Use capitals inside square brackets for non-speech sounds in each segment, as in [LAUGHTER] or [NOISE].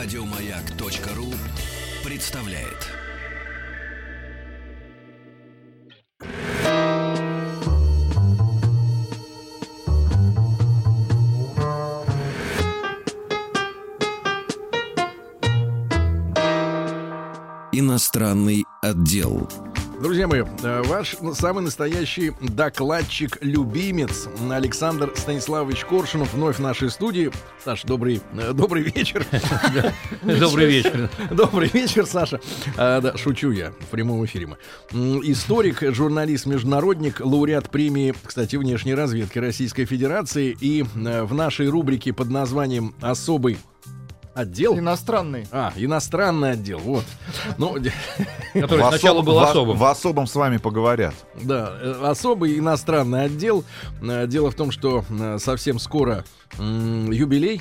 Радиомаяк.ру представляет. Иностранный отдел. Друзья мои, э, ваш самый настоящий докладчик-любимец Александр Станиславович Коршунов вновь в нашей студии. Саша, добрый, э, добрый вечер. [LAUGHS] Добрый вечер. [LAUGHS] Добрый вечер, Саша. Да, шучу я в прямом эфире. Историк, журналист, международник, лауреат премии, кстати, внешней разведки Российской Федерации. И э, в нашей рубрике под названием «Особый отдел». Иностранный. А, иностранный отдел, вот. Ну, [LAUGHS] Который сначала был особым. В особом с вами поговорят. Да, э, особый иностранный отдел. Э, Дело в том, что э, совсем скоро юбилей,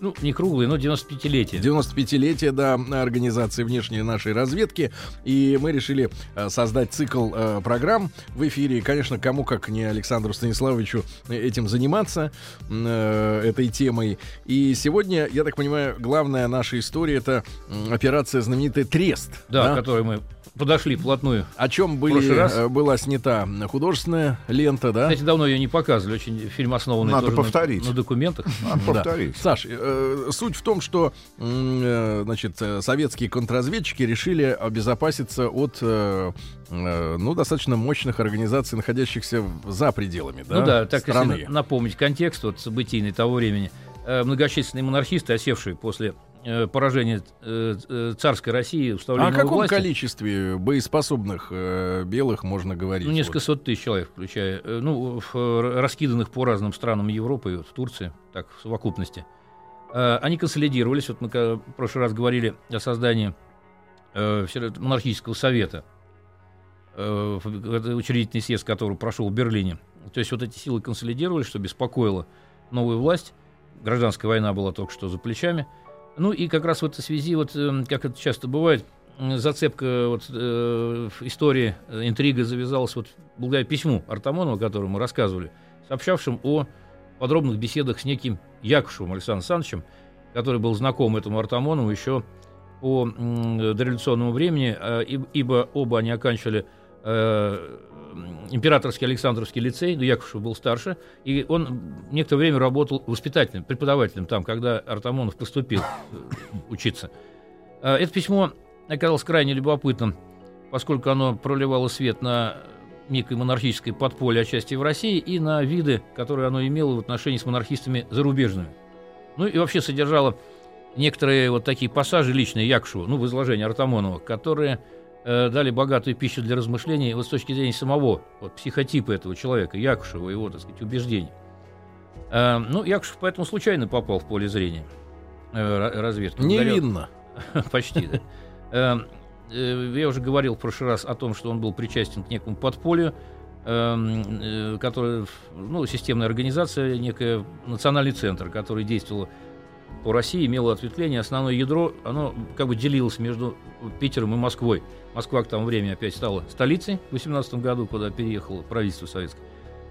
Ну, не круглый, но 95-летие. 95-летие да, организации внешней нашей разведки. И мы решили э, создать цикл э, программ в эфире. И, конечно, кому как не Александру Станиславовичу этим заниматься, э, этой темой. И сегодня, я так понимаю, главная наша история это операция знаменитая Трест. Да, к которой мы подошли вплотную. О чем были, раз. э, была снята художественная лента, да? Кстати, давно ее не показывали. Очень фильм основанный Надо тоже на- повторить. На, документах. Надо Да. повторить. Саш, э, суть в том, что э, значит, советские контрразведчики решили обезопаситься от э, ну, достаточно мощных организаций, находящихся за пределами да, ну да, так страны. если на- напомнить контекст вот, событийный того времени. Многочисленные монархисты, осевшие после э, поражения э, э, царской России, А установления о каком власти, количестве боеспособных э, белых можно говорить? Ну, несколько Вот. сот тысяч человек, включая, э, ну, в, раскиданных по разным странам Европы, вот в Турции, так, в совокупности. Э, Они консолидировались, вот мы в прошлый раз говорили о создании монархического совета, учредительный съезд, который прошел в Берлине. То есть вот эти силы консолидировались, что беспокоило новую власть. Гражданская война была только что за плечами. Ну и как раз в этой связи, вот, э, как это часто бывает, зацепка вот, э, истории, э, интрига завязалась вот благодаря письму Артамонова, о котором мы рассказывали, сообщавшим о подробных беседах с неким Якушевым Александром Александровичем, который был знаком этому Артамонову еще по дореволюционному времени, э, иб- ибо оба они оканчивали э, императорский Александровский лицей, но Якушев был старше, и он некоторое время работал воспитателем, преподавателем там, когда Артамонов поступил э, учиться. Э, Это письмо оказалось крайне любопытным, поскольку оно проливало свет на некое монархическое подполье отчасти в России и на виды, которые оно имело в отношении с монархистами зарубежными. Ну и вообще содержало некоторые вот такие пассажи личные Якушева, ну, в изложении Артамонова, которые э, дали богатую пищу для размышлений вот с точки зрения самого вот, психотипа этого человека, Якушева, его, так сказать, убеждений. Э, ну, Якушев поэтому случайно попал в поле зрения э, ра- разведки. Невинно. [LAUGHS] Почти, да. Э, э, Я уже говорил в прошлый раз о том, что он был причастен к некому подполью, которое, ну, системная организация, некая национальный центр, который действовал по России, имело ответвление. Основное ядро, оно как бы делилось между Питером и Москвой. Москва к тому времени опять стала столицей в 18 году, куда переехало правительство советское.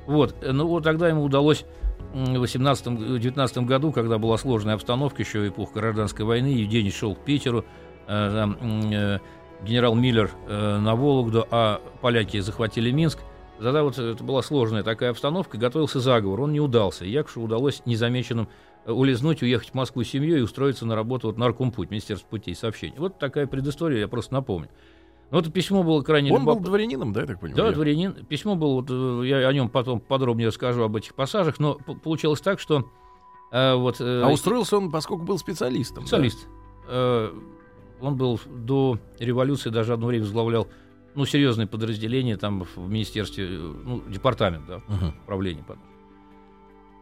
Вот. э, Ну вот тогда ему удалось в 18-19 году, когда была сложная обстановка, еще эпоха гражданской войны, Евгений шел к Питеру, э, э, генерал Миллер э, на Вологду, а поляки захватили Минск. Тогда вот это была сложная такая обстановка, готовился заговор, он не удался. Якушу удалось незамеченным э, улизнуть, уехать в Москву с семьей и устроиться на работу вот, на Министерство путей сообщений. Вот такая предыстория, я просто напомню. Но это письмо было крайне Он был любопытно. дворянином, да, я так понимаю? Да, дворянин. Письмо было, вот, э, я о нем потом подробнее расскажу об этих пассажах, но получилось так, что э, вот... э, А устроился он, поскольку был специалистом. да? специалист. Э, он был до революции, даже одно время возглавлял ну, серьезные подразделения там в министерстве, э, ну, департамент, да, Мгм. управление потом.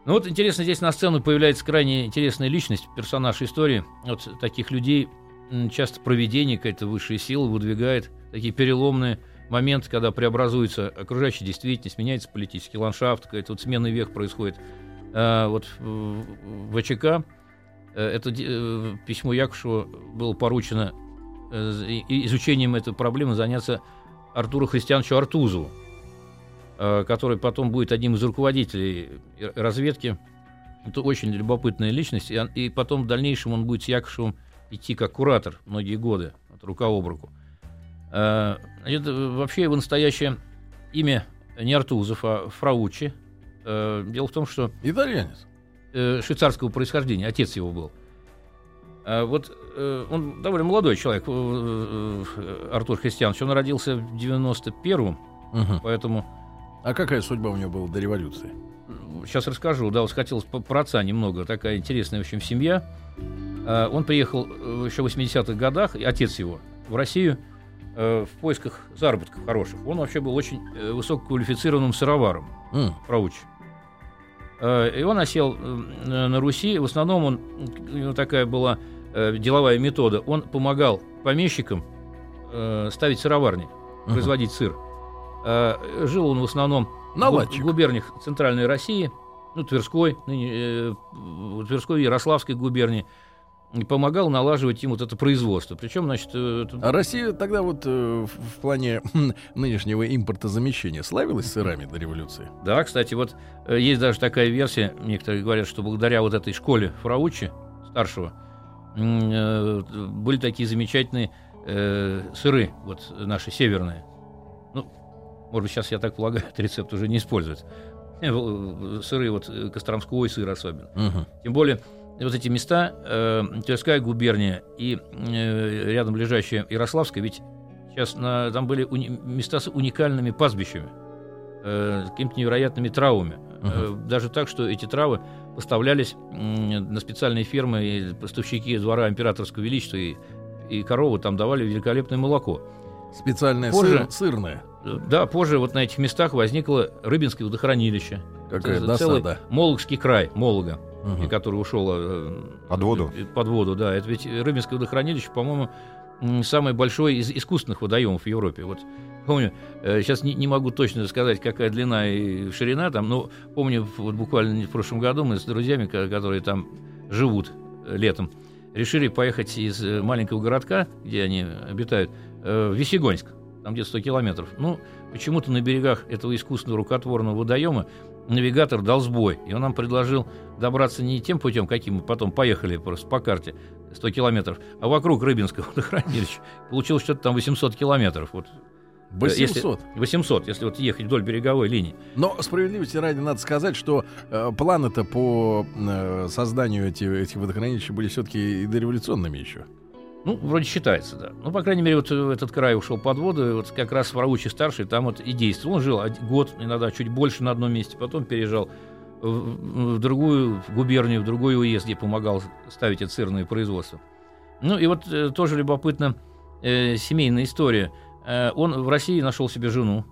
Ну вот интересно, здесь на сцену появляется крайне интересная личность, персонаж истории. Вот таких людей часто проведение, какая-то высшая сила выдвигает такие переломные моменты, когда преобразуется окружающая действительность, меняется политический ландшафт, какой-то вот сменный век происходит. А, вот в ВЧК э, это э, письмо Якушева было поручено э, изучением этой проблемы заняться Артуру Христиановичу Артузову, э, который потом будет одним из руководителей разведки. Это очень любопытная личность. И потом в дальнейшем он будет с Якушевым идти как куратор многие годы, от рука об руку. Э, это вообще его настоящее имя не Артузов, а Фраучи. Э, дело в том, что... Итальянец. Э, швейцарского происхождения, отец его был. А вот э, он довольно молодой человек, э, э, Артур Христианович. Он родился в 91-м, угу. поэтому... А какая судьба у него была до революции? Сейчас расскажу. Да, вот хотелось про отца немного. Такая интересная, в общем, семья. А, он приехал еще в 80-х годах, отец его, в Россию в поисках заработков хороших. Он вообще был очень высококвалифицированным сыроваром, mm. прауч. И он осел на Руси. В основном он, у него такая была э, деловая метода. Он помогал помещикам э, ставить сыроварни, uh-huh. производить сыр. Э, жил он в основном Наладчик. в губерниях Центральной России, ну, Тверской, ныне, э, Тверской и Ярославской губернии и помогал налаживать им вот это производство. Причем, значит... Э, а Россия тогда вот э, в плане [LAUGHS] нынешнего импортозамещения славилась сырами до революции? Да, кстати, вот э, есть даже такая версия, некоторые говорят, что благодаря вот этой школе Фраучи, старшего, Э, были такие замечательные э, сыры, вот наши северные. Ну, может быть, сейчас, я так полагаю, [LAUGHS] этот рецепт уже не используется. Э, сыры, вот Костромской сыр особенно. Угу. Тем более, вот эти места, э, Тверская губерния и э, рядом ближайшая Ярославская, ведь сейчас на, там были уни, места с уникальными пастбищами, э, с какими-то невероятными травами. Угу. Э, даже так, что эти травы поставлялись на специальные фермы, и поставщики двора императорского величества и, и коровы там давали великолепное молоко. Специальное позже, сыр, сырное. Да, позже вот на этих местах возникло Рыбинское водохранилище. Какая целый досада. Мологский край, Молога, угу. который ушел э, под воду. Э, под воду, да. Это ведь Рыбинское водохранилище, по-моему, самый большой из искусственных водоемов в Европе. Вот помню, сейчас э, не, не могу точно сказать, какая длина и ширина там, но помню, вот буквально в прошлом году мы с друзьями, которые там живут э, летом, решили поехать из маленького городка, где они обитают, в Весегонск, там где-то 100 километров. Ну, почему-то на берегах этого искусственного рукотворного водоема навигатор дал сбой, и он нам предложил добраться не тем путем, каким мы потом поехали просто по карте, 100 километров, а вокруг Рыбинского водохранилища. Получилось что-то там 800 километров. Вот 800. Если, 800, если вот ехать вдоль береговой линии. Но справедливости ради надо сказать, что э, планы-то по э, созданию эти, этих водохранилищ были все-таки и дореволюционными еще. Ну, вроде считается, да. Ну, по крайней мере, вот этот край ушел под воду, и вот как раз Варучий старший там вот и действовал. Он жил год, иногда чуть больше на одном месте, потом переезжал в, в другую губернию, в другой уезд, где помогал ставить это сырное производство. Ну, и вот э, тоже любопытно э, семейная история – Э, он в России нашел себе жену.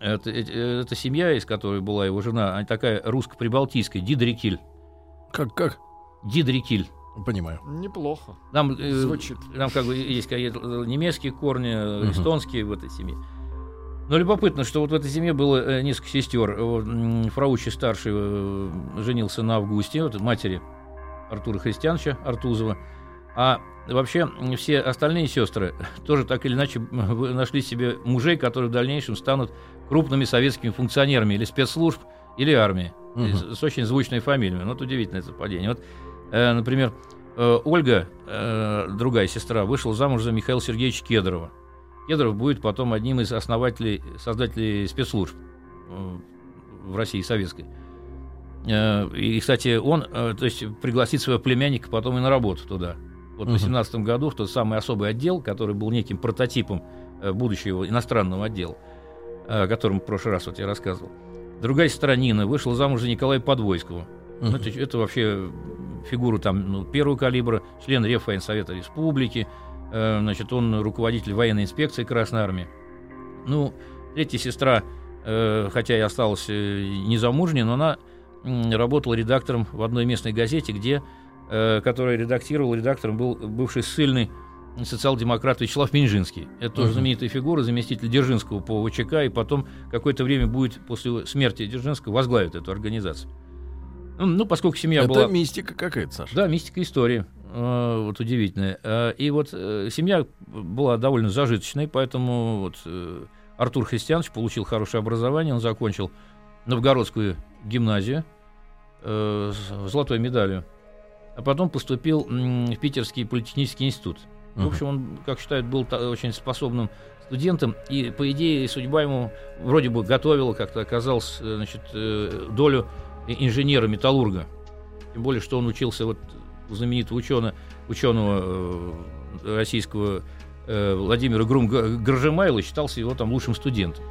Это, это, это семья, из которой была его жена, она такая русско-прибалтийская, Дидрикиль. Как, как? Дидрикиль. Понимаю. Неплохо. Там, э, Звучит. Там как бы есть немецкие корни, угу. эстонские в этой семье. Но любопытно, что вот в этой семье было э, несколько сестер. Фраучи старший женился на Августе, вот матери Артура Христиановича Артузова. А вообще все остальные сестры [LAUGHS] тоже так или иначе нашли себе мужей, которые в дальнейшем станут крупными советскими функционерами или спецслужб, или армии. Угу. С очень звучной фамилией. Ну, вот удивительное совпадение. Вот, э, например, э, Ольга, э, другая сестра, вышла замуж за Михаила Сергеевича Кедрова. Кедров будет потом одним из основателей, создателей спецслужб в России советской. И, кстати, он то есть, пригласит своего племянника потом и на работу туда. Вот угу. в 2018 году в тот самый особый отдел, который был неким прототипом будущего иностранного отдела, о котором в прошлый раз вот я рассказывал. Другая сестра Нина вышла замуж за Николая Подвойского. Угу. Ну, это, это вообще фигура там ну, первого калибра, член Реввоенсовета Республики, э, значит, он руководитель военной инспекции Красной Армии. Ну, третья сестра, э, хотя и осталась незамужней, но она работала редактором в одной местной газете, где Э, который редактировал, редактором был бывший ссыльный социал-демократ Вячеслав Минжинский. Это тоже знаменитая фигура, заместитель Дзержинского по ВЧК, и потом какое-то время будет после смерти Дзержинского возглавит эту организацию. Ну, поскольку семья Это была... Это мистика какая-то, Саша. Да, мистика истории. Э, вот удивительная. Э, и вот семья была довольно зажиточной, поэтому вот Артур Христианович получил хорошее образование, он закончил Новгородскую гимназию с золотой медалью а потом поступил в Питерский политехнический институт. В общем, он, как считают, был очень способным студентом, и, по идее, судьба ему вроде бы готовила, как-то оказалось, э, значит, э, долю инженера-металлурга. Тем более, что он учился вот у знаменитого ученого, ученого э, российского Владимира Грум Гржемайла, считался его там лучшим студентом.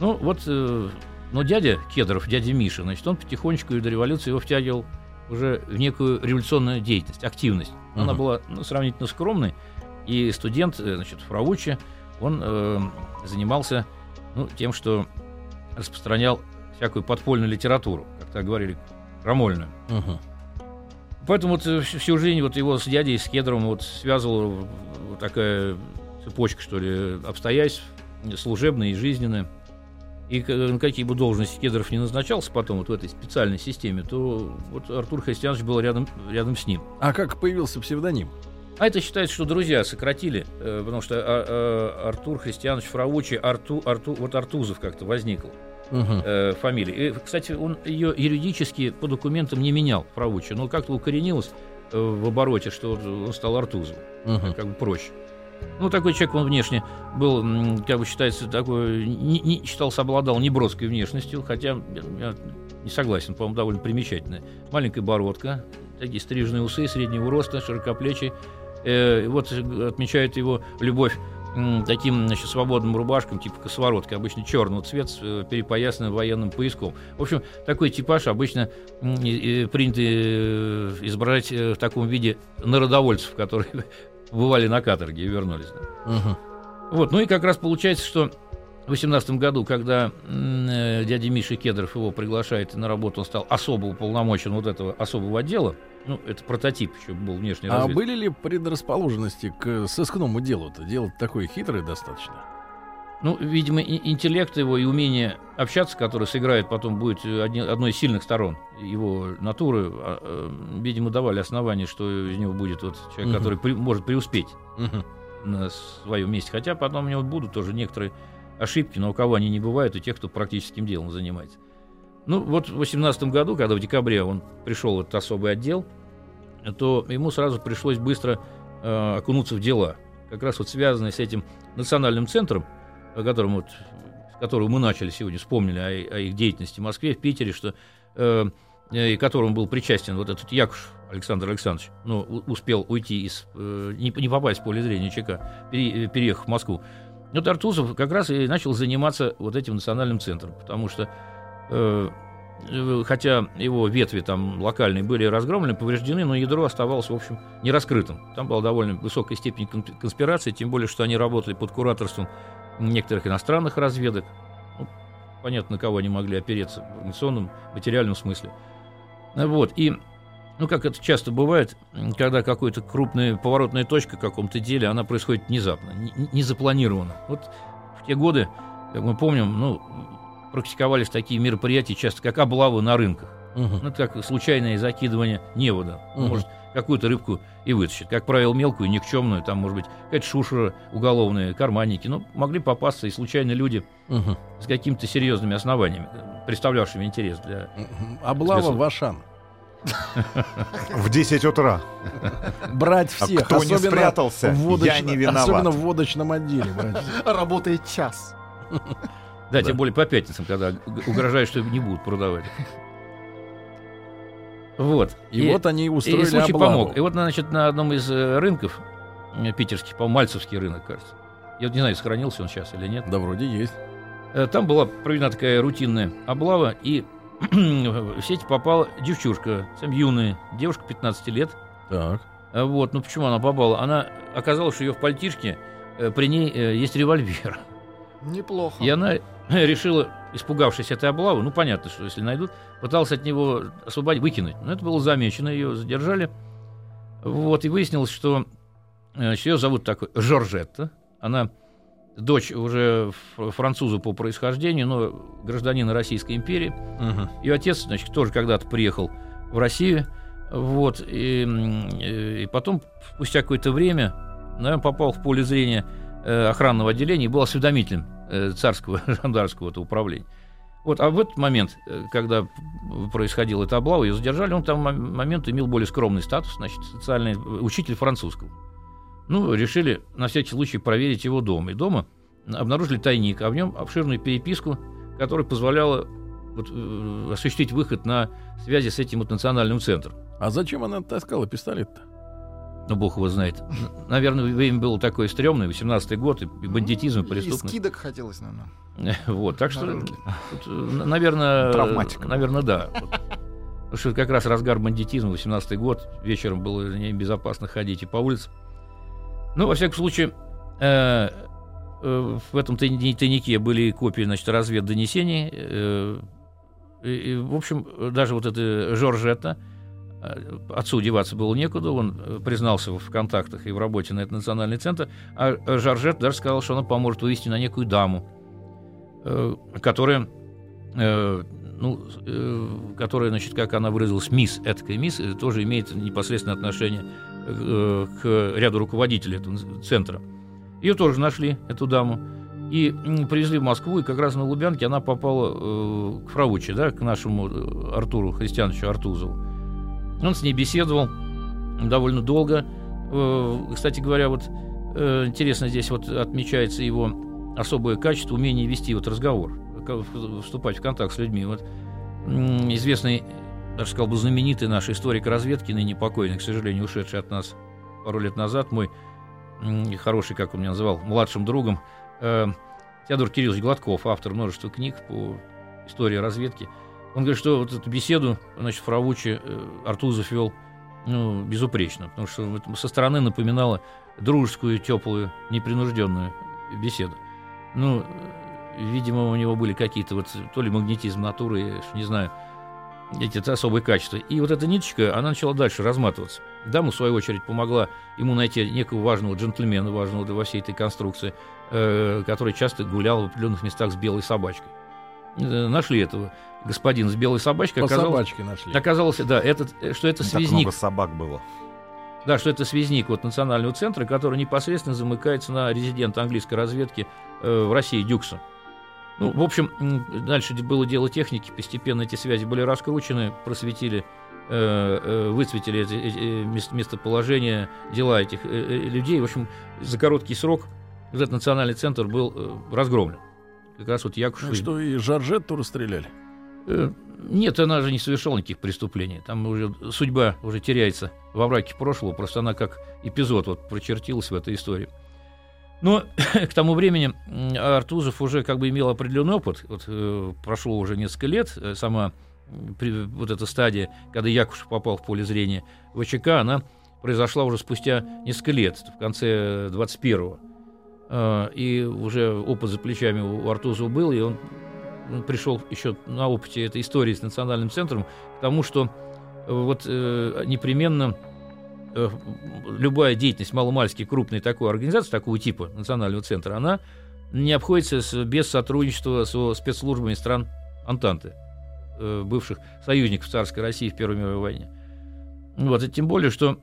Ну, вот, но дядя Кедров, дядя Миша, значит, он потихонечку и до революции его втягивал уже в некую революционную деятельность, активность. Она uh-huh. была ну, сравнительно скромной, и студент, значит, Фравучи, он э, занимался ну, тем, что распространял всякую подпольную литературу, как так говорили, крамольную. Угу. Поэтому вот э, всю жизнь вот его с дядей, с Кедровым вот связывала вот такая цепочка, что ли, обстоятельств служебные и жизненные. И на какие бы должности Кедров не назначался потом вот в этой специальной системе, то вот Артур Христианович был рядом, рядом с ним. А как появился псевдоним? А это считается, что друзья сократили, э, потому что а, а, Артур Христианович Фраучи, Арту, Арту, вот Артузов как-то возникл. Угу. Э, фамилия. И, кстати, он ее юридически по документам не менял, Фраучи, но как-то укоренилось э, в обороте, что он стал Артузовым. Угу. Как бы проще. Ну, такой человек, он внешне был, как бы считается, такой, не, не считался, обладал неброской внешностью, хотя я не согласен, по-моему, довольно примечательная. Маленькая бородка, такие стрижные усы, среднего роста, широкоплечий, э, вот отмечают его любовь таким значит, свободным рубашкам, типа косоворотки, обычно черного цвета, с э, перепоясанным военным пояском. В общем, такой типаж обычно принято э, изображать э, в таком виде народовольцев, которые [LAUGHS] бывали на каторге и вернулись. Угу. Вот, ну и как раз получается, что в 18 году, когда дядя Миша Кедров его приглашает на работу, он стал особо уполномочен вот этого особого отдела, ну, это прототип еще был внешний А были ли предрасположенности к сыскному делу-то? Дело такое хитрое достаточно. Ну, видимо, интеллект его и умение общаться, который сыграет потом будет одни, одной из сильных сторон его натуры, а, а, видимо, давали основания, что из него будет вот человек, угу. который при, может преуспеть угу. на своем месте. Хотя потом у него будут тоже некоторые ошибки, но у кого они не бывают, у тех, кто практическим делом занимается. Ну, вот в 18 году, когда в декабре он пришел в этот особый отдел, то ему сразу пришлось быстро э, окунуться в дела, как раз вот связанные с этим национальным центром, о котором вот, с которого мы начали сегодня, вспомнили о, о их деятельности в Москве, в Питере, что э, и которому был причастен вот этот Якуш Александр Александрович, но успел уйти из, э, не, не попасть в поле зрения ЧК, пере, переехав в Москву. Вот Артузов как раз и начал заниматься вот этим национальным центром, потому что хотя его ветви там локальные были разгромлены, повреждены, но ядро оставалось, в общем, не раскрытым. Там была довольно высокая степень конспирации, тем более, что они работали под кураторством некоторых иностранных разведок. Ну, понятно, на кого они могли опереться в информационном, материальном смысле. Вот, и, ну, как это часто бывает, когда какая-то крупная поворотная точка в каком-то деле, она происходит внезапно, не, не запланированно. Вот в те годы, как мы помним, ну, практиковались такие мероприятия часто, как облавы на рынках. Угу. Ну, это как случайное закидывание невода. Угу. Может, какую-то рыбку и вытащит. Как правило, мелкую, никчемную, там, может быть, какая-то шушера уголовная, карманники. Ну, могли попасться и случайно люди угу. с какими-то серьезными основаниями, представлявшими интерес для... Облава [LAUGHS] в Ашан. В 10 утра. Брать а всех. А кто не спрятался, я не виноват. Особенно в водочном отделе. Работает час. [LAUGHS] Да, да, тем более по пятницам, когда угрожают, что не будут продавать. Вот. И, и вот они устроили и случай облаву. помог. И вот, значит, на одном из э, рынков э, питерских, по Мальцевский рынок, кажется. Я вот не знаю, сохранился он сейчас или нет. Да, вроде есть. Э, там была проведена такая рутинная облава, и [CLEARS THROAT] в сеть попала девчушка, сам юная, девушка 15 лет. Так. Вот, ну почему она попала? Она оказалось, что ее в пальтишке при ней есть револьвер. Неплохо. И она [LAUGHS] решила, испугавшись этой облавы, ну понятно, что если найдут, пыталась от него освободить, выкинуть. Но это было замечено, ее задержали. Вот, и выяснилось, что значит, ее зовут так Жоржетта. Она дочь уже француза по происхождению, но гражданина Российской империи. Угу. Ее отец, значит, тоже когда-то приехал в Россию. Вот, и, и потом, спустя какое-то время, наверное, попал в поле зрения э, охранного отделения и был осведомителем Э, царского [LAUGHS] жандарского управления. Вот, а в этот момент, э, когда происходила эта облава, ее задержали, он там момент имел более скромный статус, значит, социальный учитель французского. Ну, решили на всякий случай проверить его дом. И дома обнаружили тайник, а в нем обширную переписку, которая позволяла вот, э, осуществить выход на связи с этим вот национальным центром. А зачем она таскала пистолет-то? Ну, бог его знает. Наверное, время было такое стрёмное, 18-й год, и бандитизм, и преступность. И скидок хотелось, наверное. [LAUGHS] Вот, так что, тут, наверное, Травматика. наверное, да. Потому что как раз разгар бандитизма, 18-й год, вечером было небезопасно ходить и по улицам. Ну, во всяком случае, э, э, в этом тайнике были копии, значит, разведдонесений. Э, и, и, в общем, даже вот это Жоржетта, э, отцу деваться было некуда, он э, признался в контактах и в работе на этот национальный центр, а Жоржет даже сказал, что она поможет вывести на некую даму, Э, которая, э, ну, э, которая, значит, как она выразилась, мисс, этакая мисс, тоже имеет непосредственное отношение к ряду руководителей этого центра. Ее тоже нашли, эту даму, и привезли в Москву, и как раз на Лубянке она попала к Фрауче, да, к нашему Артуру Христиановичу Артузову. Он с ней беседовал довольно долго. Кстати говоря, вот интересно здесь вот отмечается его особое качество, умение вести вот разговор, вступать в контакт с людьми. Вот известный, даже сказал бы, знаменитый наш историк разведки, ныне покойный, к сожалению, ушедший от нас пару лет назад, мой хороший, как он меня называл, младшим другом, э, Теодор Кириллович Гладков, автор множества книг по истории разведки. Он говорит, что вот эту беседу, значит, Фравучи э, Артузов вел ну, безупречно, потому что со стороны напоминала дружескую, теплую, непринужденную беседу. Ну, видимо, у него были какие-то вот то ли магнетизм натуры, не знаю, эти особые качества. И вот эта ниточка, она начала дальше разматываться. Дама, в свою очередь, помогла ему найти некого важного джентльмена, важного во всей этой конструкции, э, который часто гулял в определенных местах с белой собачкой. Э, нашли этого господина с белой собачкой. По оказалось, собачке нашли. Оказалось, да, этот, э, что это связник. Так много собак было. Да, что это связник вот национального центра, который непосредственно замыкается на резидента английской разведки э, в России Дюкса. Ну, в общем, дальше было дело техники, постепенно эти связи были раскручены, просветили, э, э, выцветили эти, эти местоположение, дела этих э, э, людей. В общем, за короткий срок этот национальный центр был э, разгромлен. Как раз вот Якушев... Ну, что, и Жоржетту расстреляли? Э, нет, она же не совершала никаких преступлений. Там уже судьба уже теряется во враке прошлого, просто она как эпизод вот прочертилась в этой истории. Но [COUGHS] к тому времени Артузов уже как бы имел определенный опыт. Вот, э, прошло уже несколько лет, э, сама при, вот эта стадия, когда Якушев попал в поле зрения ВЧК, она произошла уже спустя несколько лет, в конце 21-го. Э, и уже опыт за плечами у Артузова был, и он пришел еще на опыте этой истории с национальным центром к тому, что э, вот э, непременно любая деятельность маломальски крупной такой организации, такого типа национального центра, она не обходится без сотрудничества со спецслужбами стран Антанты, бывших союзников царской России в Первой мировой войне. Вот, и тем более, что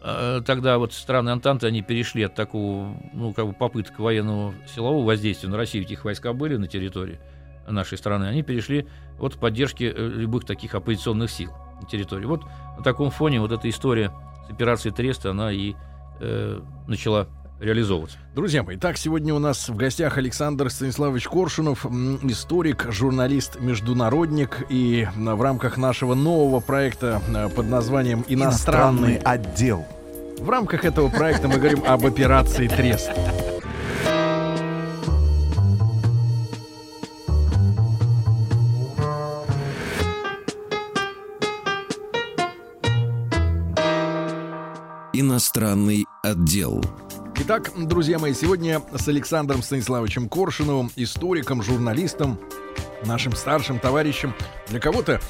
тогда вот страны Антанты, они перешли от такого, ну, как бы попыток военного силового воздействия на Россию, их войска были на территории нашей страны, они перешли от поддержки э, любых таких оппозиционных сил на территории. Вот на таком фоне вот эта история с операцией Треста, она и э, начала реализовываться. Друзья мои, так, сегодня у нас в гостях Александр Станиславович Коршунов, историк, журналист, международник, и в рамках нашего нового проекта э, под названием «Иностранный, Иностранный отдел». В рамках этого проекта мы говорим об операции «Трест». Иностранный отдел. Итак, друзья мои, сегодня с Александром Станиславовичем Коршуновым, историком, журналистом, нашим старшим товарищем, для кого-то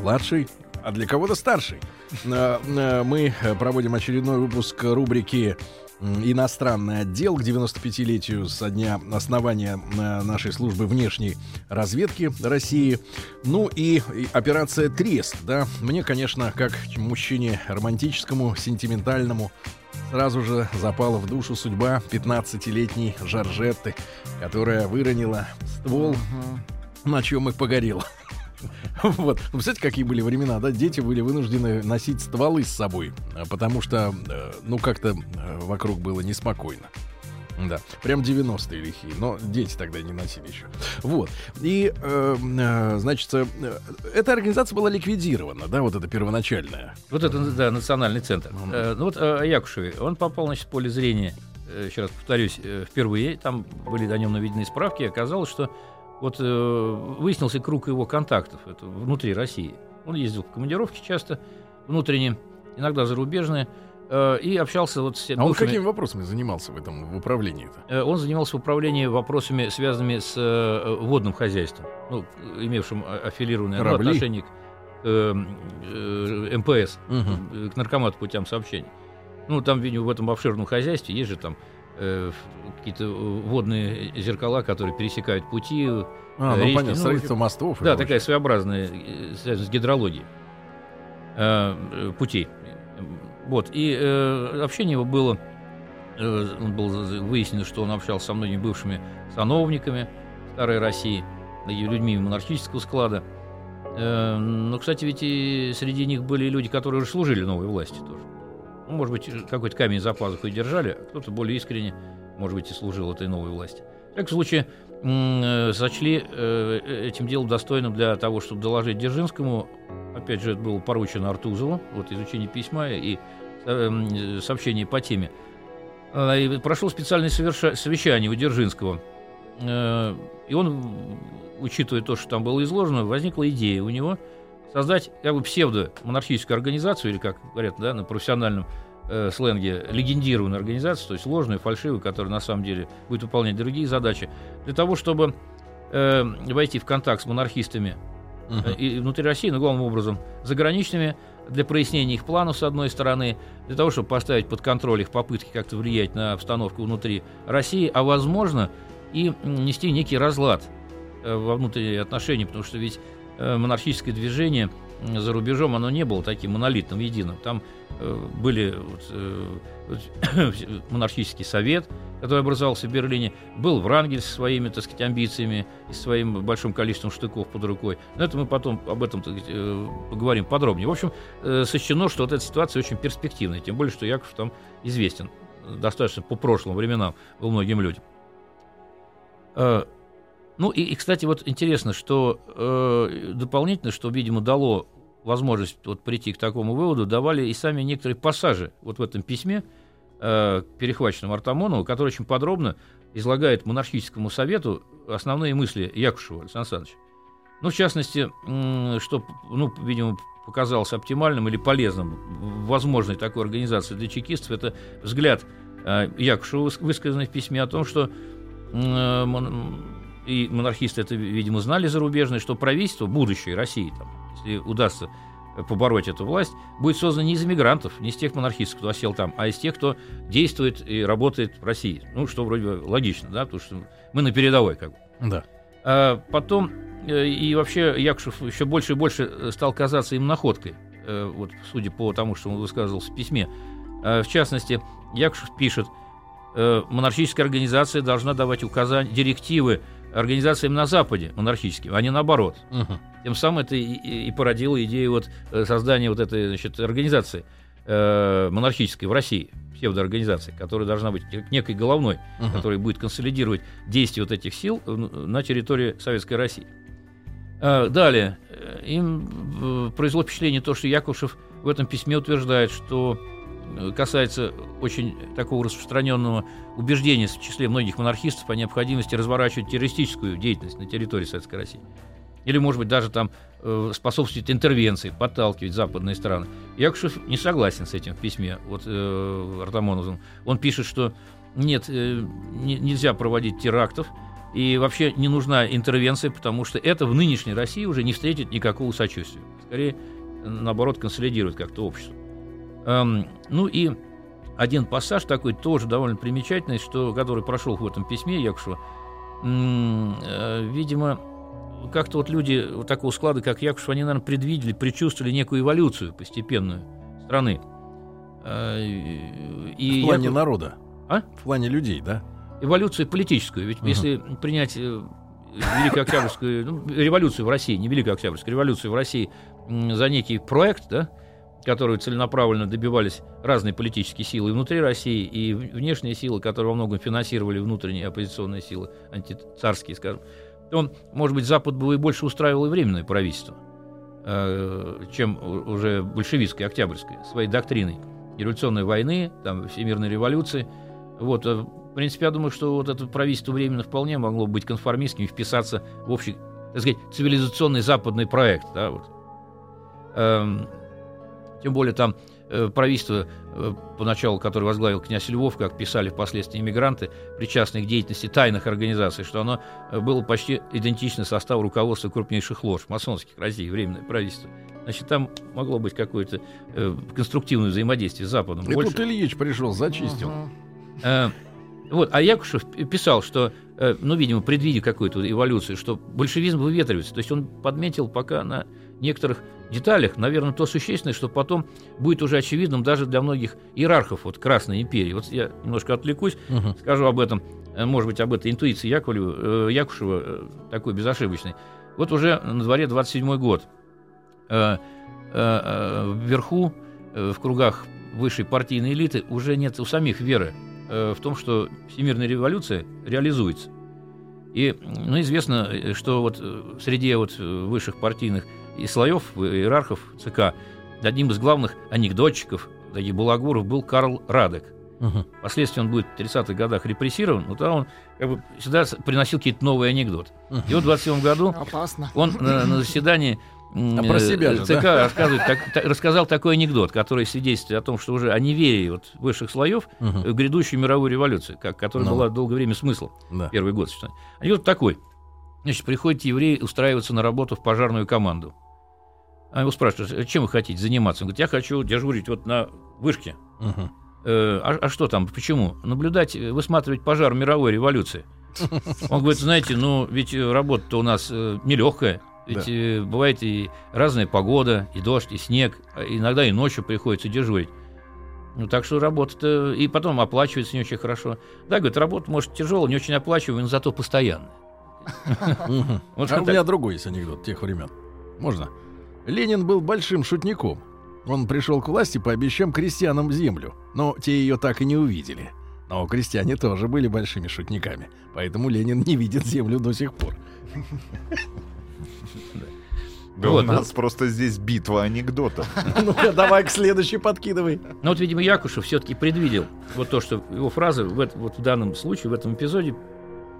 младший, а для кого-то старший. Э, э, мы проводим очередной выпуск рубрики иностранный отдел к 95-летию со дня основания нашей службы внешней разведки России. Ну и операция «Трест», да. Мне, конечно, как мужчине романтическому, сентиментальному, сразу же запала в душу судьба 15-летней Жоржетты, которая выронила ствол, на чем и погорела. [LAUGHS] Вот. Ну, представляете, какие были времена, да? Дети были вынуждены носить стволы с собой, а, потому что, э, ну, как-то э, вокруг было неспокойно. Да, прям 90-е лихие, но дети тогда не носили еще. Вот. И, э, э, значит, э, эта организация была ликвидирована, да, вот эта первоначальная. Вот это, да, национальный центр. Mm-hmm. Э, ну вот о Якушеве, он попал, значит, в поле зрения, э, еще раз повторюсь, э, впервые, там были о нем наведены справки, оказалось, что вот э, выяснился круг его контактов это внутри России. Он ездил в командировки часто, внутренние, иногда зарубежные, э, и общался вот с... А он какими вопросами занимался в этом в управлении-то? Э, он занимался в управлении вопросами, связанными с э, водным хозяйством, ну, имевшим аффилированное ну, отношение к э, э, МПС, угу. к наркомату путям сообщений. Ну, там, видимо, в этом обширном хозяйстве есть же там э, какие-то водные зеркала, которые пересекают пути. А, ну речки, понятно, ну, строительство мостов. Да, такая своеобразная, связанная с гидрологией э, путей. Вот, и э, общение его было, э, было выяснено, что он общался со многими бывшими сановниками старой России, людьми монархического склада. Э, но, кстати, ведь и среди них были люди, которые уже служили новой власти тоже. Ну, может быть, какой-то камень за пазухой держали, а кто-то более искренне, может быть, и служил этой новой власти. В таком случае, э, сочли э, этим делом достойным для того, чтобы доложить Дзержинскому. Опять же, это было поручено Артузову, вот изучение письма и э, сообщение по теме. А, и прошло специальное совещание у Дзержинского. И он, учитывая то, что там было изложено, возникла идея у него – создать как бы псевдо-монархическую организацию, или, как говорят да, на профессиональном э, сленге, легендированную организацию, то есть ложную, фальшивую, которая на самом деле будет выполнять другие задачи, для того, чтобы э, войти в контакт с монархистами uh-huh. и внутри России, но главным образом заграничными, для прояснения их планов, с одной стороны, для того, чтобы поставить под контроль их попытки как-то влиять на обстановку внутри России, а возможно и нести некий разлад э, во внутренние отношения, потому что ведь монархическое движение за рубежом, оно не было таким монолитным, единым. Там э, были э, [COUGHS] монархический совет, который образовался в Берлине, был Врангель со своими, так сказать, амбициями и своим большим количеством штыков под рукой. Но это мы потом об этом так сказать, э, поговорим подробнее. В общем, э, сочтено, что вот эта ситуация очень перспективная, тем более, что Яков там известен достаточно по прошлым временам был многим людям. Ну и, и кстати, вот интересно, что э, дополнительно, что, видимо, дало возможность вот прийти к такому выводу, давали и сами некоторые пассажи вот в этом письме, э, перехваченном Артамонову, который очень подробно излагает монархическому совету основные мысли Якушева Александра Александровича. Ну, в частности, что, ну, видимо, показалось оптимальным или полезным возможной такой организации для чекистов, это взгляд э, Якушева, высказанный в письме о том, что э, и монархисты это, видимо, знали зарубежные, что правительство будущее России, там, если удастся побороть эту власть, будет создано не из иммигрантов, не из тех монархистов, кто осел там, а из тех, кто действует и работает в России. Ну, что вроде бы логично, да, потому что мы на передовой как бы. Да. А потом э, и вообще Якушев еще больше и больше стал казаться им находкой, э, вот судя по тому, что он высказывался в письме. А, в частности, Якушев пишет, э, монархическая организация должна давать указания, директивы организациям на Западе монархическим, а не наоборот. Угу. Тем самым это и, и породило идею вот э, создания вот этой значит, организации э, монархической в России, псевдоорганизации, которая должна быть некой головной, угу. которая будет консолидировать действия вот этих сил на территории Советской России. Э, далее, э, им произвело впечатление то, что Якушев в этом письме утверждает, что касается очень такого распространенного убеждения в числе многих монархистов о необходимости разворачивать террористическую деятельность на территории Советской России. Или, может быть, даже там э, способствовать интервенции, подталкивать западные страны. Якушев не согласен с этим в письме вот, э, Артамоновым. Он пишет, что нет, э, не, нельзя проводить терактов, и вообще не нужна интервенция, потому что это в нынешней России уже не встретит никакого сочувствия. Скорее, наоборот, консолидирует как-то общество. Эм, ну и один пассаж такой тоже довольно примечательный, что, который прошел в этом письме Якушева. Э, видимо, как-то вот люди вот такого склада, как Якушев, они, наверное, предвидели, предчувствовали некую эволюцию постепенную страны. Э, и в плане Яков... народа? А? В плане людей, да? Эволюцию политическую. Ведь угу. если принять э, Великую Октябрьскую ну, революцию в России, не Великую Октябрьскую революцию в России за некий проект, да, которую целенаправленно добивались разные политические силы внутри России, и внешние силы, которые во многом финансировали внутренние оппозиционные силы, антицарские, скажем, то, может быть, Запад бы и больше устраивал и временное правительство, э, чем уже большевистское, октябрьское, своей доктриной революционной войны, там, всемирной революции. Вот, э, в принципе, я думаю, что вот это правительство временно вполне могло быть конформистским и вписаться в общий, так сказать, цивилизационный западный проект. Да, вот. Тем более там э, правительство, э, поначалу, которое возглавил князь Львов, как писали впоследствии иммигранты, причастные к деятельности тайных организаций, что оно э, было почти идентично составу руководства крупнейших лож, масонских России, временное правительство. Значит, там могло быть какое-то э, конструктивное взаимодействие с Западом. И Больше... тут Ильич пришел, зачистил. Э, вот, а Якушев писал, что, э, ну, видимо, предвидя какую-то эволюцию, что большевизм выветривается. То есть он подметил пока на некоторых деталях, наверное, то существенное, что потом будет уже очевидным даже для многих иерархов вот, Красной империи. Вот я немножко отвлекусь, угу. скажу об этом, э, может быть, об этой интуиции Яковлева, э, Якушева, э, такой безошибочной. Вот уже на дворе 27 год. Вверху, в кругах высшей партийной элиты, уже нет у самих веры в том, что всемирная революция реализуется. И ну, известно, что вот среди вот высших партийных и слоев, иерархов ЦК, одним из главных анекдотчиков, таких балагуров, был Карл Радек. Угу. Впоследствии он будет в 30-х годах репрессирован, но тогда он как бы всегда приносил какие-то новые анекдоты. Угу. И вот в 27 году Опасно. он на, на заседании а про себя же, ЦК да? рассказывает, так, так, рассказал такой анекдот, который свидетельствует о том, что уже о неверии вот высших слоев угу. в грядущую мировую революцию, как, которая ну. была долгое время смыслом да. первый год. Анекдот такой. Значит, приходит еврей устраиваться на работу в пожарную команду. А его спрашивают, чем вы хотите заниматься? Он говорит, я хочу дежурить вот на вышке. Угу. Э, а, а что там, почему? Наблюдать, высматривать пожар мировой революции. Он говорит, знаете, ну ведь работа-то у нас э, нелегкая. Ведь да. э, бывает и разная погода, и дождь, и снег, а иногда и ночью приходится дежурить. Ну, так что работа-то... И потом оплачивается не очень хорошо. Да, говорит, работа, может, тяжелая, не очень оплачиваемая, но зато постоянная. А у меня другой есть анекдот тех времен. Можно? Ленин был большим шутником. Он пришел к власти, пообещав крестьянам землю, но те ее так и не увидели. Но крестьяне тоже были большими шутниками, поэтому Ленин не видит землю до сих пор. Да вот, у нас вот. просто здесь битва анекдотов. [LAUGHS] Ну-ка, давай к следующей подкидывай. Ну вот, видимо, Якушев все-таки предвидел вот то, что его фраза в, вот в данном случае, в этом эпизоде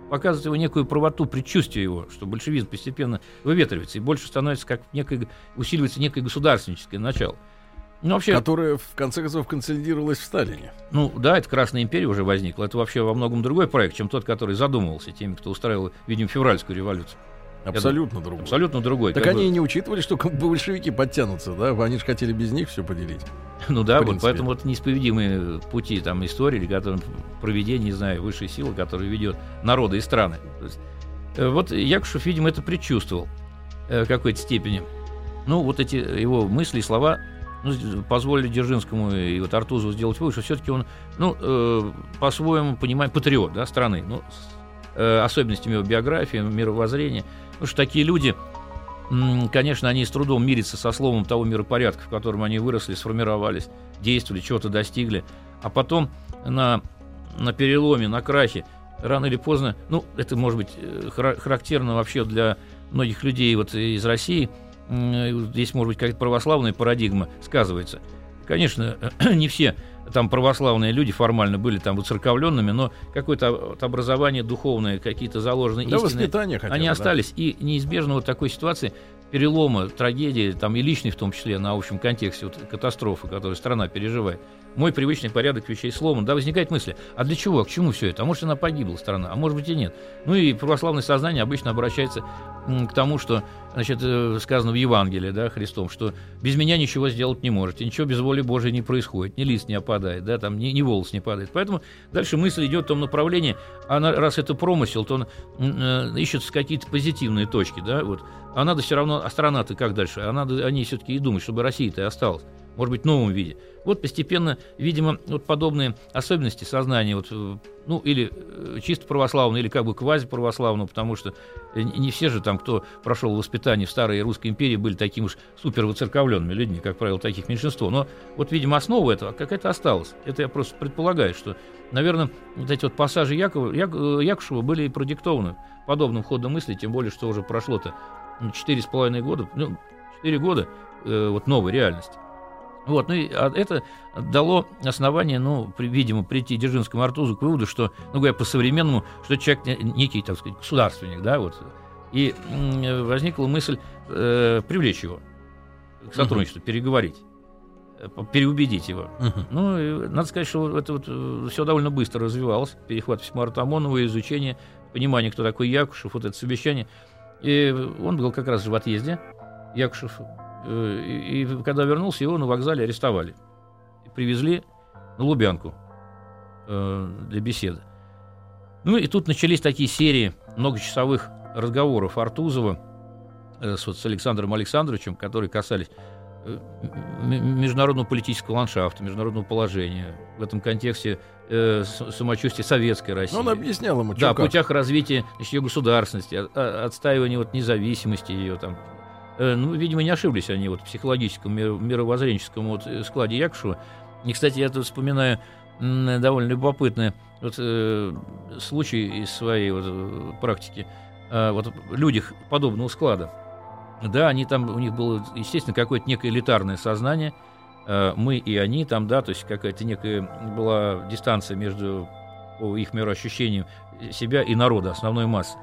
показывает его некую правоту, предчувствие его, что большевизм постепенно выветривается и больше становится как некое, усиливается некое государственническое начало. Ну, вообще, которое, в конце концов, консолидировалось в Сталине. Ну да, это Красная империя уже возникла. Это вообще во многом другой проект, чем тот, который задумывался теми, кто устраивал, видимо, февральскую революцию. Абсолютно другой. Абсолютно другой. Так они бы... и не учитывали, что [LAUGHS] большевики подтянутся, да? Они же хотели без них все поделить. Ну да, вот поэтому вот неисповедимые пути там истории, или проведение, не знаю, высшей силы, которая ведет народы и страны. Есть, э, вот Якушев, видимо, это предчувствовал э, в какой-то степени. Ну, вот эти его мысли и слова ну, позволили Дзержинскому и вот Артузову сделать вывод, что все-таки он, ну, э, по-своему понимает, патриот, да, страны, ну, с э, особенностями его биографии, мировоззрения. Потому что такие люди, конечно, они с трудом мирятся со словом того миропорядка, в котором они выросли, сформировались, действовали, чего-то достигли. А потом на, на переломе, на крахе, рано или поздно, ну, это может быть э, характерно вообще для многих людей вот из России, здесь, может быть, какая-то православная парадигма сказывается. Конечно, [CLEARS THROAT] не все там православные люди формально были там выцерковленными, но какое-то образование духовное, какие-то заложенные да, истины, воспитание хотя бы, они остались. Да. И неизбежно вот такой ситуации перелома, трагедии, там и личной в том числе, на общем контексте вот, катастрофы, которую страна переживает. Мой привычный порядок вещей сломан. Да, возникает мысль, а для чего, к чему все это? А может, она погибла, страна, а может быть и нет. Ну и православное сознание обычно обращается к тому, что значит, э, сказано в Евангелии, да, Христом, что без меня ничего сделать не можете, ничего без воли Божией не происходит, ни лист не опадает, да, там ни, ни волос не падает. Поэтому дальше мысль идет в том направлении, а раз это промысел, то он э, ищет какие-то позитивные точки, да, вот. А надо все равно, а страна-то как дальше? А надо о ней все-таки и думать, чтобы Россия-то осталась может быть, в новом виде. Вот постепенно, видимо, вот подобные особенности сознания, вот, э, ну, или э, чисто православного, или как бы квазиправославного, потому что не все же там, кто прошел воспитание в старой Русской империи, были такими уж супер выцерковленными людьми, как правило, таких меньшинство. Но вот, видимо, основа этого какая-то осталась. Это я просто предполагаю, что, наверное, вот эти вот пассажи Якова, Як, э, Якушева были и продиктованы подобным ходом мысли, тем более, что уже прошло-то четыре с половиной года, ну, четыре года э, вот новой реальности. Вот, ну и а это дало основание, ну, при, видимо, прийти Дзержинскому Артузу к выводу, что, ну, говоря по-современному, что человек некий, так сказать, государственник, да, вот. И возникла мысль э, привлечь его к сотрудничеству, uh-huh. переговорить, э, переубедить его. Uh-huh. Ну, и, надо сказать, что это вот э, все довольно быстро развивалось. Перехват письма Артамонова, изучение, понимание, кто такой Якушев, вот это совещание. И он был как раз в отъезде, Якушев, и, и когда вернулся, его на вокзале арестовали. И привезли на Лубянку э, для беседы. Ну и тут начались такие серии многочасовых разговоров Артузова э, с, вот, с Александром Александровичем, которые касались э, международного политического ландшафта, международного положения, в этом контексте э, самочувствия советской России. Но он объяснял ему, Да, путях развития значит, ее государственности, отстаивания вот, независимости ее, там, Э, ну, видимо, не ошиблись они вот в психологическом, мировоззренческом вот э, складе Якушева. И, кстати, я тут вспоминаю довольно любопытный вот, э, случай из своей вот, э, практики. Э, вот люди подобного склада. Да, они там, у них было, естественно, какое-то некое элитарное сознание. Э, мы и они там, да, то есть какая-то некая была дистанция между их мироощущением себя и народа, основной массы.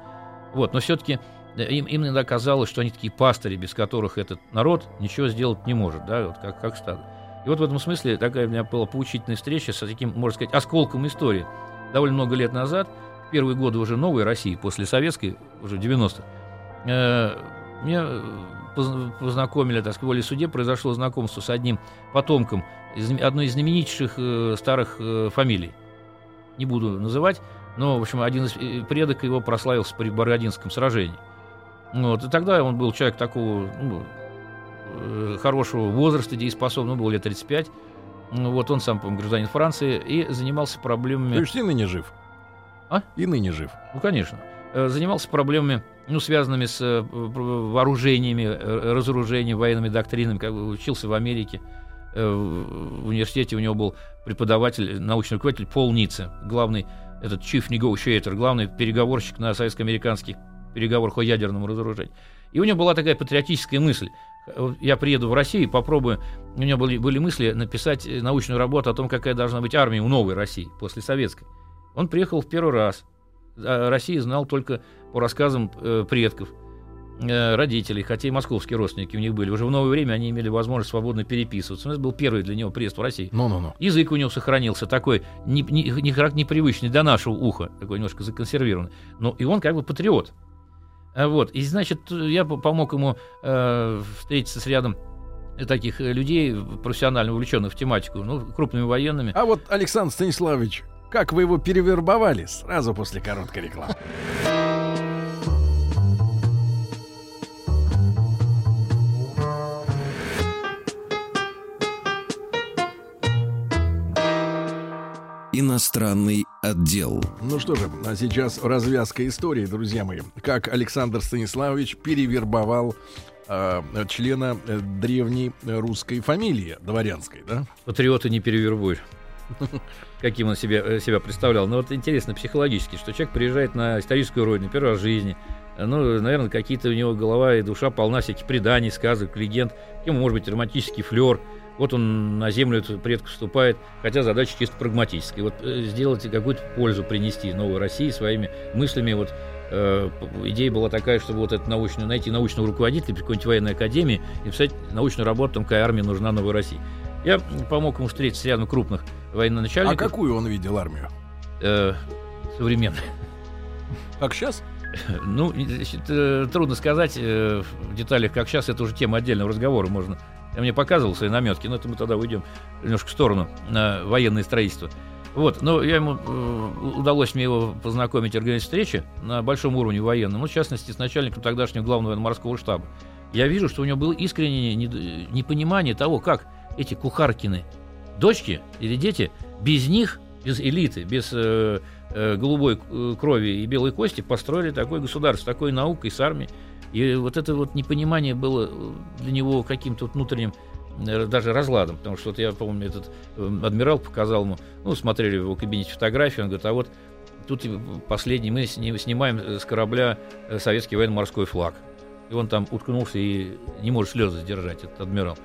Вот, но все-таки им, им иногда казалось, что они такие пастыри, без которых этот народ ничего сделать не может, да, вот как, как стадо. И вот в этом смысле такая у меня была поучительная встреча с таким, можно сказать, осколком истории. Довольно много лет назад, первые годы уже новой России, после советской, уже 90-х, э, меня познакомили, так сказать, в суде произошло знакомство с одним потомком из, одной из знаменитейших э, старых э, фамилий. Не буду называть, но, в общем, один из э, предок его прославился при Бородинском сражении. Вот, и тогда он был человек такого ну, э, хорошего возраста, дееспособного, был лет 35. Ну, вот он сам, по гражданин Франции, и занимался проблемами... То есть и ныне жив? А? И ныне жив. Ну, конечно. Э, занимался проблемами, ну, связанными с э, вооружениями, разоружением, военными доктринами, как бы учился в Америке. В университете у него был преподаватель, научный руководитель Пол Ницца, главный этот chief negotiator, главный переговорщик на советско-американских переговорах о ядерном разоружении. И у него была такая патриотическая мысль. Я приеду в Россию и попробую... У меня были, были мысли написать научную работу о том, какая должна быть армия у новой России, после советской. Он приехал в первый раз. О России знал только по рассказам э, предков, э, родителей, хотя и московские родственники у них были. Уже в новое время они имели возможность свободно переписываться. Это был первый для него приезд в Россию. No, no, no. Язык у него сохранился такой, не, не, не, непривычный для нашего уха, такой немножко законсервированный. Но и он как бы патриот. А вот, и значит, я помог ему э, встретиться с рядом таких людей, профессионально увлеченных в тематику, ну, крупными военными. А вот, Александр Станиславович, как вы его перевербовали сразу после короткой рекламы? Иностранный отдел. Ну что же, а сейчас развязка истории, друзья мои. Как Александр Станиславович перевербовал э, члена э, древней русской фамилии, дворянской, да? Патриота не перевербуешь. [LAUGHS] Каким он себя, э, себя представлял. Но вот интересно психологически, что человек приезжает на историческую родину, первый раз в жизни, ну, наверное, какие-то у него голова и душа полна всяких преданий, сказок, легенд, кем может быть романтический флер, вот он на землю предков вступает, хотя задача чисто прагматическая. Вот э, сделать какую-то пользу принести новой России своими мыслями. Вот э, идея была такая, чтобы вот это научную, найти научного руководителя при какой-нибудь военной академии и писать научную работу, там, какая армия нужна новой России. Я помог ему встретиться с рядом крупных военноначальников. А какую он видел армию? Э, современную. Как сейчас? Ну, э, трудно сказать э, в деталях, как сейчас, это уже тема отдельного разговора, можно. Я мне показывал свои наметки, но это мы тогда уйдем немножко в сторону на военное строительство. Вот, но я ему э, удалось мне его познакомить, организовать встречи на большом уровне военном, ну, в частности, с начальником тогдашнего главного военно-морского штаба. Я вижу, что у него было искреннее непонимание того, как эти кухаркины дочки или дети без них, без элиты, без э, э, голубой э, крови и белой кости построили такое государство, такой наукой с армией. И вот это вот непонимание было для него каким-то внутренним даже разладом, потому что вот я помню, этот э, адмирал показал ему, ну, смотрели в его кабинете фотографии, он говорит, а вот тут последний, мы снимаем с корабля э, советский военно-морской флаг. И он там уткнулся и не может слезы сдержать, этот адмирал.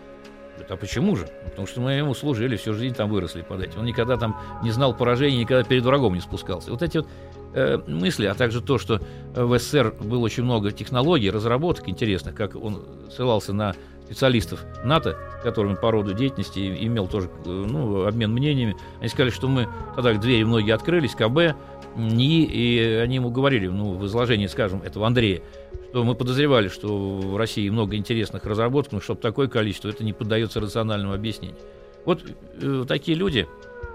А почему же? Потому что мы ему служили, всю жизнь там выросли под этим. Он никогда там не знал поражения, никогда перед врагом не спускался. Вот эти вот э, мысли, а также то, что в СССР было очень много технологий, разработок интересных, как он ссылался на специалистов НАТО, с которыми по роду деятельности имел тоже э, ну, обмен мнениями. Они сказали, что мы тогда двери многие открылись, КБ, НИИ, и они ему говорили, ну, в изложении, скажем, этого Андрея, что мы подозревали, что в России много интересных разработок, но чтобы такое количество, это не поддается рациональному объяснению. Вот э, такие люди,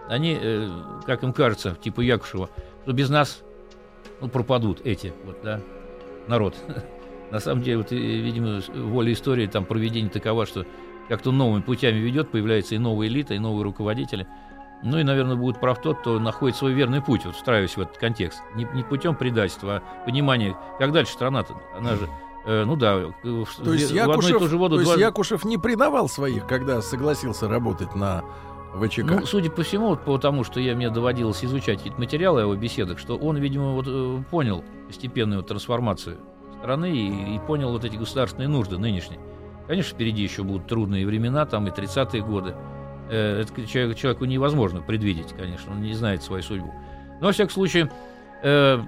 они, э, как им кажется, типа Якушева, что без нас ну, пропадут эти, вот, да, народ. [LAUGHS] На самом деле, вот, видимо, воля истории, там проведение такова, что как-то новыми путями ведет, появляется и новая элита, и новые руководители. Ну и, наверное, будет прав тот, кто находит свой верный путь, вот встраиваясь в этот контекст. Не, не путем предательства, а понимания, как дальше страна-то, она же э, ну да, в, то есть, в Якушев, ту же воду... То есть два... Якушев не предавал своих, когда согласился работать на ВЧК? Ну, судя по всему, вот по тому, что я, мне доводилось изучать эти материалы его беседок, что он, видимо, вот, э, понял постепенную трансформацию страны и, и понял вот эти государственные нужды нынешние. Конечно, впереди еще будут трудные времена, там и 30-е годы. Э, это человек, человеку невозможно предвидеть, конечно, он не знает свою судьбу. Но, во всяком случае, э,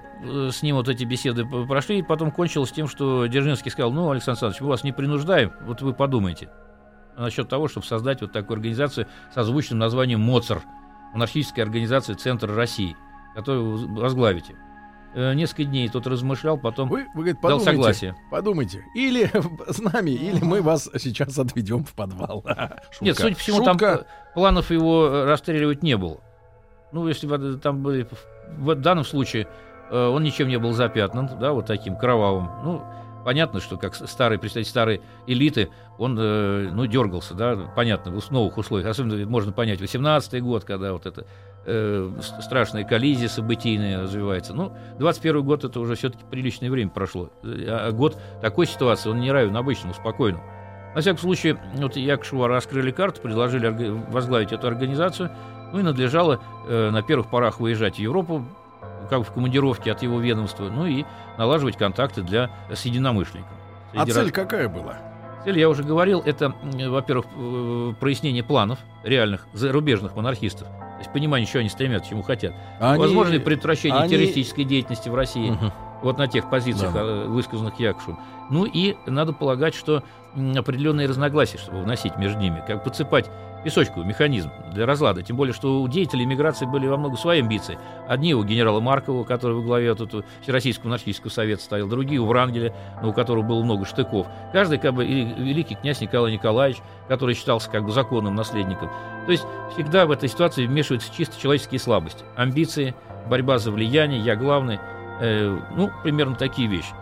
с ним вот эти беседы прошли, и потом кончилось тем, что Дзержинский сказал, ну, Александр Александрович, мы вас не принуждаем, вот вы подумайте насчет того, чтобы создать вот такую организацию с озвученным названием МОЦАР, монархическая организация Центра России, которую вы возглавите. Э, несколько дней тут размышлял, потом вы, вы говорит, дал согласие. Подумайте, или [LAUGHS] с нами, или мы вас сейчас отведем в подвал. [LAUGHS] Нет, судя по всему, Шутка. там планов его э, расстреливать не было. Ну, если там были в данном случае э, он ничем не был запятнан, да, вот таким кровавым. Ну, понятно, что как старый представитель старой элиты, он, ну, дергался, да, понятно, в новых условиях. Особенно можно понять 18-й год, когда вот это э, страшная коллизия событийная развивается. Ну, 21 год это уже все-таки приличное время прошло. А, а год такой ситуации, он не равен обычному, спокойному. На всякий случай, вот Якушеву раскрыли карту, предложили возглавить эту организацию, ну и надлежало э, на первых порах выезжать в Европу, как в командировке от его ведомства, ну и налаживать контакты для с единомышленниками. А цель раз... какая была? Цель, я уже говорил, это, во-первых, э, прояснение планов реальных зарубежных монархистов то есть понимание, что они стремятся, чему хотят. Они, Возможно ли предотвращение они... террористической деятельности в России? Угу. Вот на тех позициях, да. Э, высказанных Якушевым. Ну и надо полагать, что определенные разногласия, чтобы вносить между ними, как подсыпать песочку, механизм для разлада. Тем более, что у деятелей миграции были во много свои амбиции. Одни у генерала Маркова, который во главе тут Всероссийского монархического совета стоял, другие у Врангеля, у которого было много штыков. Каждый, как бы, и великий князь Николай Николаевич, который считался как бы законным наследником. То есть всегда в этой ситуации вмешиваются чисто человеческие слабости. Амбиции, борьба за влияние, я главный. Э, ну, примерно такие вещи.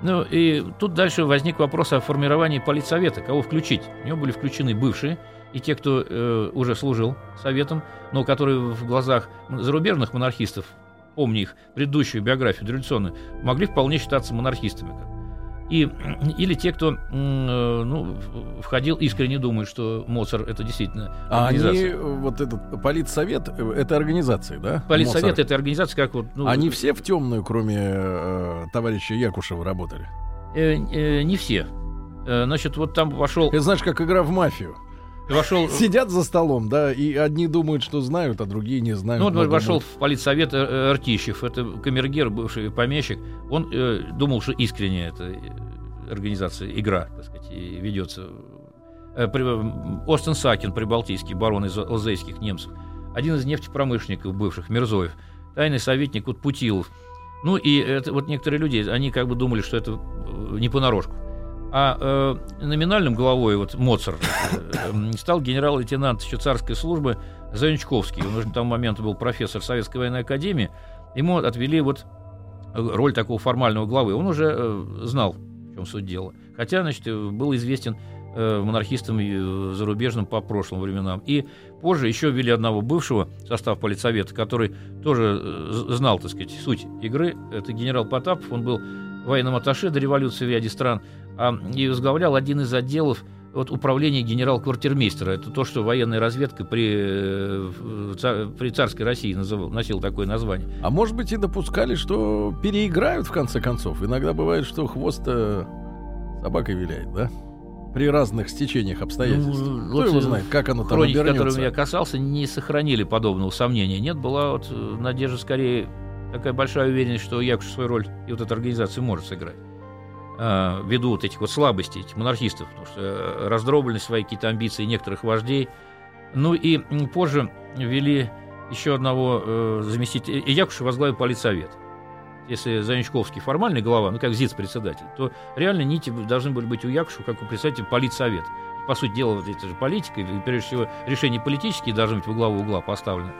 Ну и тут дальше возник вопрос о формировании политсовета, кого включить. В него были включены бывшие, и те, кто э, уже служил советом, но которые в глазах зарубежных монархистов, помни их предыдущую биографию революционную, могли вполне считаться монархистами. И, [CLEARS THROAT] или те, кто э, ну, входил искренне думает, что Моцар это действительно организация. А они, вот этот политсовет, э, это организация, да? Политсовет Моцар. это организация, как вот... Ну, они все в темную, кроме э, товарища Якушева, работали? Э, э, не все. Э, значит, вот там вошел... Это знаешь, как игра в мафию. Вошел... Сидят за столом, да, и одни думают, что знают, а другие не знают. Ну, вот вошел в политсовет э, Артищев, это камергер, бывший помещик. Он э, думал, что искренне эта э, организация, игра, так сказать, ведется. Э, Остен Сакин, прибалтийский барон из алзейских немцев. Один из нефтепромышленников бывших, Мирзоев. Тайный советник вот Путилов Ну и это, вот некоторые люди, они как бы думали, что это не понарошку. А э, номинальным главой вот Моцар э, стал генерал-лейтенант еще царской службы Занючковский. Он уже к тому моменту был профессор Советской военной академии. Ему отвели вот роль такого формального главы. Он уже э, знал, в чем суть дела. Хотя, значит, был известен э, монархистам э, зарубежным по прошлым временам. И позже еще ввели одного бывшего состав политсовета, который тоже э, знал, так сказать, суть игры. Это генерал Потапов. Он был военным атташе до революции в ряде стран и возглавлял один из отделов вот управления генерал-квартирмейстера. Это то, что военная разведка при, э, при царской России называл, носил такое название. А может быть и допускали, что переиграют в конце концов. Иногда бывает, что хвост собакой виляет, да? При разных стечениях обстоятельств. Ну, Кто вот его знает, как оно там обернется? которым я касался, не сохранили подобного сомнения. Нет, была вот э, надежда скорее такая большая уверенность, что Якуш свою роль и вот эта организация может сыграть. А, ввиду вот этих вот слабостей этих монархистов, потому что э, раздробленность свои какие-то амбиции некоторых вождей. Ну и позже ввели еще одного э, заместителя, и Якуша возглавил политсовет. Если Заничковский формальный глава, ну как ЗИЦ-председатель, то реально нити должны были быть у Якуша, как у председателя политсовет. По сути дела, это же политика, и прежде всего решения политические должны быть в главу угла поставлены.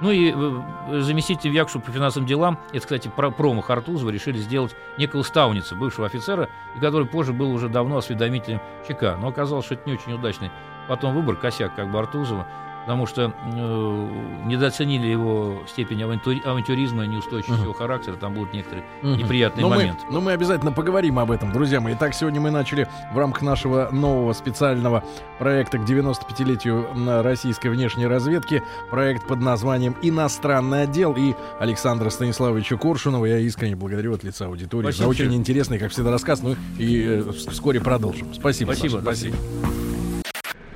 Ну и э, заместитель Якшу по финансовым делам, это, кстати, про промах Артузова, решили сделать некого Стауница, бывшего офицера, который позже был уже давно осведомителем ЧК. Но оказалось, что это не очень удачный потом выбор, косяк как бы Артузова потому что э, недооценили его степень авантюри, авантюризма и неустойчивости uh-huh. его характера. Там будут некоторые uh-huh. неприятные но моменты. Мы, но мы обязательно поговорим об этом, друзья мои. Итак, сегодня мы начали в рамках нашего нового специального проекта к 95-летию российской внешней разведки проект под названием «Иностранный отдел». И Александра Станиславовича Коршунова я искренне благодарю от лица аудитории Спасибо. за очень интересный, как всегда, рассказ. Ну и э, вскоре продолжим. Спасибо. Спасибо. Спасибо.